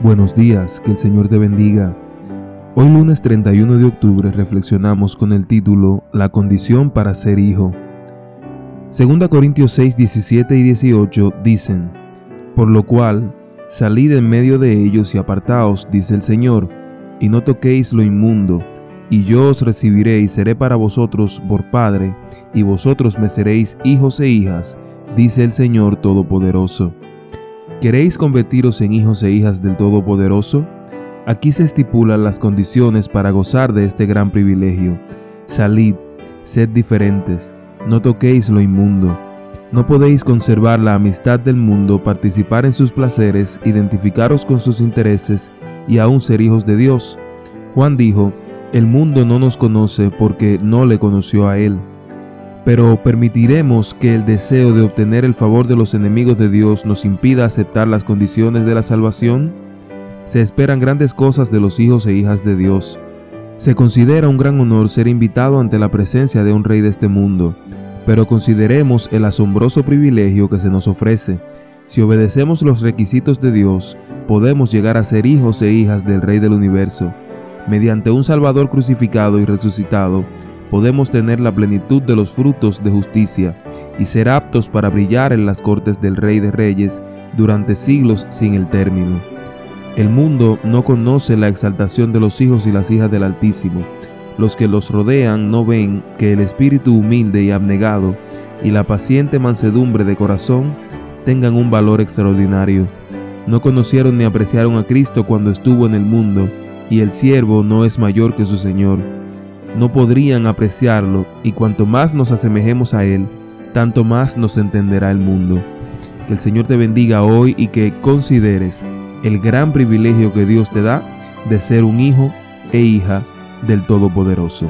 Buenos días, que el Señor te bendiga. Hoy lunes 31 de octubre reflexionamos con el título La condición para ser hijo. 2 Corintios 6, 17 y 18 dicen, Por lo cual, salid en medio de ellos y apartaos, dice el Señor, y no toquéis lo inmundo, y yo os recibiré y seré para vosotros por Padre, y vosotros me seréis hijos e hijas, dice el Señor Todopoderoso. ¿Queréis convertiros en hijos e hijas del Todopoderoso? Aquí se estipulan las condiciones para gozar de este gran privilegio. Salid, sed diferentes, no toquéis lo inmundo. No podéis conservar la amistad del mundo, participar en sus placeres, identificaros con sus intereses y aún ser hijos de Dios. Juan dijo, el mundo no nos conoce porque no le conoció a Él pero permitiremos que el deseo de obtener el favor de los enemigos de Dios nos impida aceptar las condiciones de la salvación? Se esperan grandes cosas de los hijos e hijas de Dios. Se considera un gran honor ser invitado ante la presencia de un rey de este mundo, pero consideremos el asombroso privilegio que se nos ofrece. Si obedecemos los requisitos de Dios, podemos llegar a ser hijos e hijas del Rey del universo. Mediante un Salvador crucificado y resucitado, podemos tener la plenitud de los frutos de justicia y ser aptos para brillar en las cortes del Rey de Reyes durante siglos sin el término. El mundo no conoce la exaltación de los hijos y las hijas del Altísimo. Los que los rodean no ven que el espíritu humilde y abnegado y la paciente mansedumbre de corazón tengan un valor extraordinario. No conocieron ni apreciaron a Cristo cuando estuvo en el mundo, y el siervo no es mayor que su Señor no podrían apreciarlo y cuanto más nos asemejemos a Él, tanto más nos entenderá el mundo. Que el Señor te bendiga hoy y que consideres el gran privilegio que Dios te da de ser un hijo e hija del Todopoderoso.